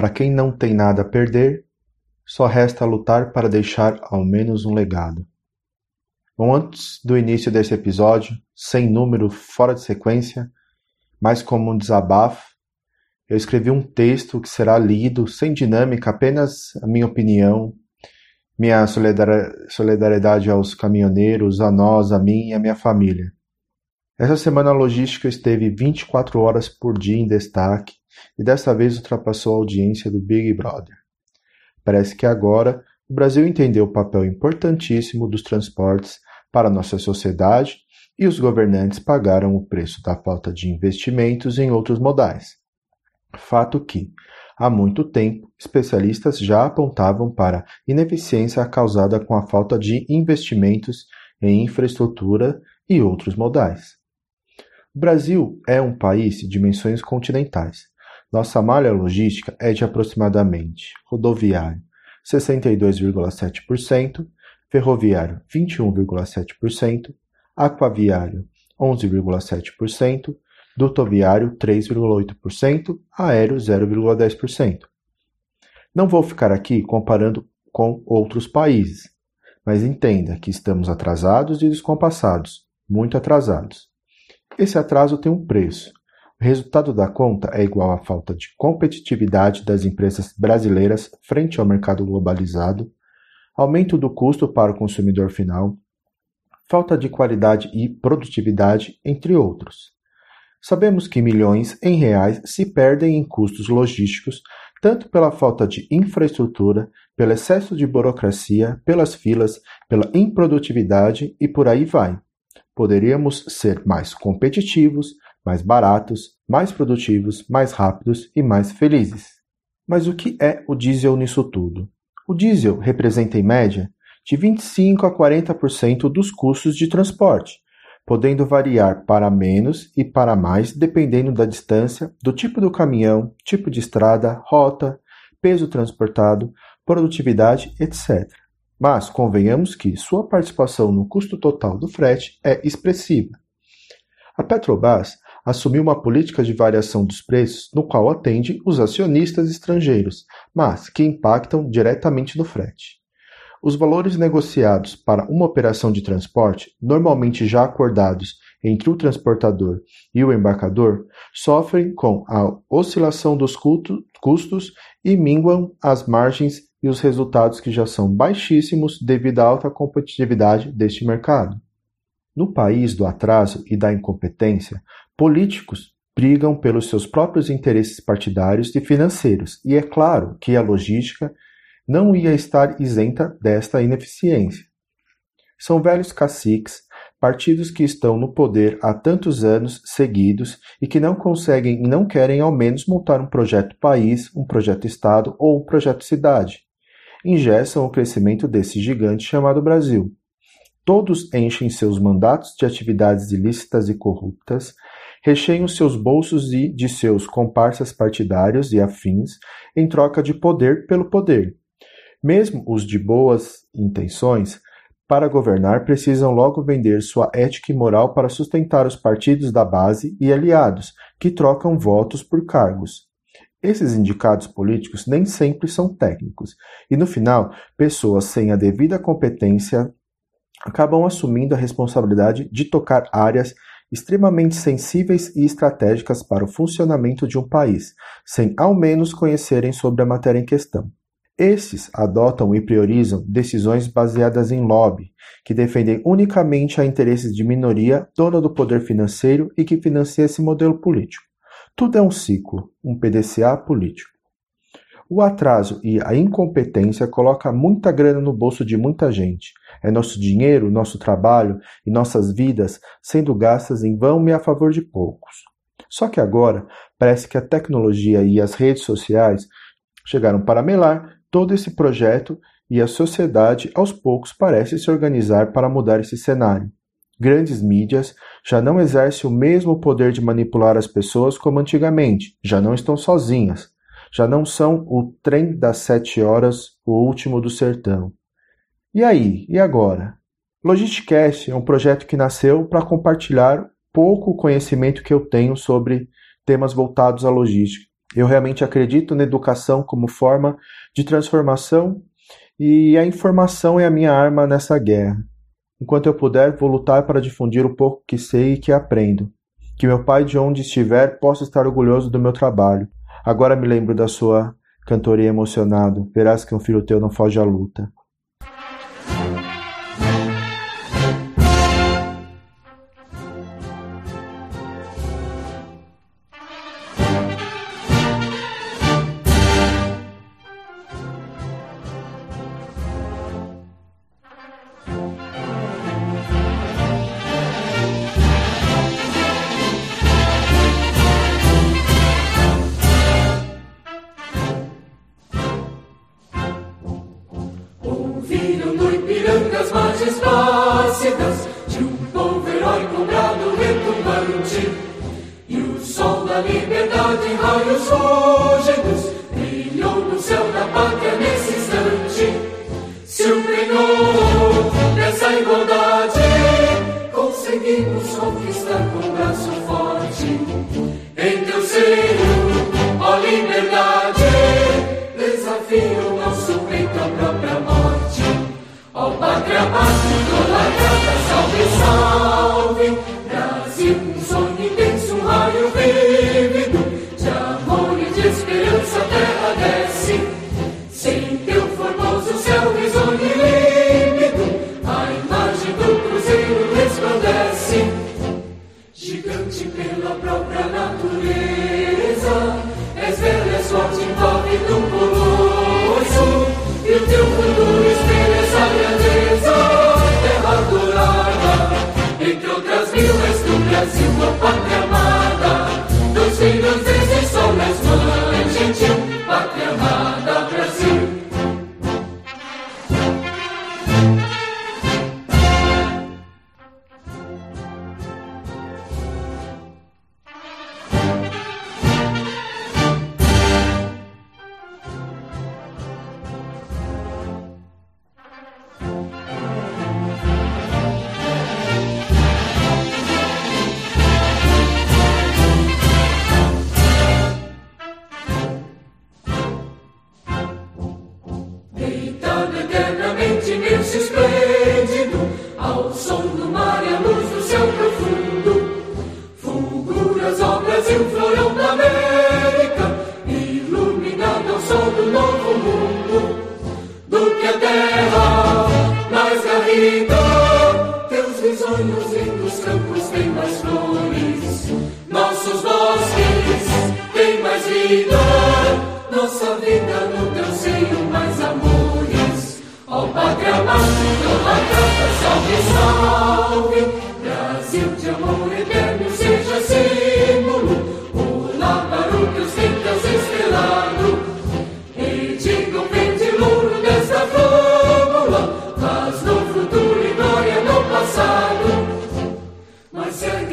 Para quem não tem nada a perder, só resta lutar para deixar ao menos um legado. Bom, antes do início desse episódio, sem número, fora de sequência, mas como um desabafo, eu escrevi um texto que será lido sem dinâmica, apenas a minha opinião, minha solidariedade aos caminhoneiros, a nós, a mim e a minha família. Essa semana a logística esteve 24 horas por dia em destaque e dessa vez ultrapassou a audiência do Big Brother. Parece que agora o Brasil entendeu o papel importantíssimo dos transportes para a nossa sociedade e os governantes pagaram o preço da falta de investimentos em outros modais. Fato que, há muito tempo, especialistas já apontavam para ineficiência causada com a falta de investimentos em infraestrutura e outros modais. O Brasil é um país de dimensões continentais. Nossa malha logística é de aproximadamente rodoviário 62,7%, ferroviário 21,7%, aquaviário 11,7%, dutoviário 3,8%, aéreo 0,10%. Não vou ficar aqui comparando com outros países, mas entenda que estamos atrasados e descompassados, muito atrasados. Esse atraso tem um preço. O resultado da conta é igual à falta de competitividade das empresas brasileiras frente ao mercado globalizado, aumento do custo para o consumidor final, falta de qualidade e produtividade, entre outros. Sabemos que milhões em reais se perdem em custos logísticos, tanto pela falta de infraestrutura, pelo excesso de burocracia, pelas filas, pela improdutividade e por aí vai. Poderíamos ser mais competitivos, mais baratos, mais produtivos, mais rápidos e mais felizes. Mas o que é o diesel nisso tudo? O diesel representa, em média, de 25 a 40% dos custos de transporte, podendo variar para menos e para mais dependendo da distância, do tipo do caminhão, tipo de estrada, rota, peso transportado, produtividade, etc. Mas convenhamos que sua participação no custo total do frete é expressiva. A Petrobras assumiu uma política de variação dos preços no qual atende os acionistas estrangeiros, mas que impactam diretamente no frete. Os valores negociados para uma operação de transporte, normalmente já acordados entre o transportador e o embarcador, sofrem com a oscilação dos custos e minguam as margens e os resultados que já são baixíssimos devido à alta competitividade deste mercado. No país do atraso e da incompetência, políticos brigam pelos seus próprios interesses partidários e financeiros, e é claro que a logística não ia estar isenta desta ineficiência. São velhos caciques, partidos que estão no poder há tantos anos seguidos e que não conseguem e não querem ao menos montar um projeto país, um projeto Estado ou um projeto cidade. Ingessam o crescimento desse gigante chamado Brasil. Todos enchem seus mandatos de atividades ilícitas e corruptas, recheiam seus bolsos e de seus comparsas partidários e afins em troca de poder pelo poder mesmo os de boas intenções, para governar precisam logo vender sua ética e moral para sustentar os partidos da base e aliados, que trocam votos por cargos. Esses indicados políticos nem sempre são técnicos, e no final, pessoas sem a devida competência acabam assumindo a responsabilidade de tocar áreas extremamente sensíveis e estratégicas para o funcionamento de um país, sem ao menos conhecerem sobre a matéria em questão. Esses adotam e priorizam decisões baseadas em lobby, que defendem unicamente a interesses de minoria dona do poder financeiro e que financia esse modelo político. Tudo é um ciclo, um PDCA político. O atraso e a incompetência colocam muita grana no bolso de muita gente. É nosso dinheiro, nosso trabalho e nossas vidas sendo gastas em vão e a favor de poucos. Só que agora parece que a tecnologia e as redes sociais chegaram para melar todo esse projeto e a sociedade aos poucos parece se organizar para mudar esse cenário. Grandes mídias já não exercem o mesmo poder de manipular as pessoas como antigamente, já não estão sozinhas, já não são o trem das sete horas, o último do sertão. E aí, e agora? Logisticast é um projeto que nasceu para compartilhar pouco conhecimento que eu tenho sobre temas voltados à logística. Eu realmente acredito na educação como forma de transformação e a informação é a minha arma nessa guerra. Enquanto eu puder, vou lutar para difundir o pouco que sei e que aprendo. Que meu pai, de onde estiver, possa estar orgulhoso do meu trabalho. Agora me lembro da sua cantoria emocionado. Verás que um filho teu não foge à luta. liberdade, raios rógedos brilham no céu da pátria nesse instante. Se o penhor dessa igualdade conseguimos conquistar com um braço forte, em teu seio, ó liberdade, desafia o nosso peito à própria morte. Ó pátria, pátria, graça, salve, salve.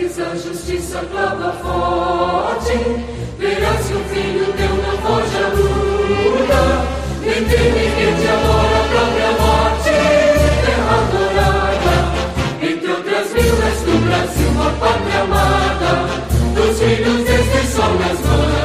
eles a justiça clama forte. Verás se o filho teu não foge à luta, nem teme rede agora a própria morte. É Terra adorada entre outras vilas do Brasil, a pátria amada, dos filhos deste sol nas mãos.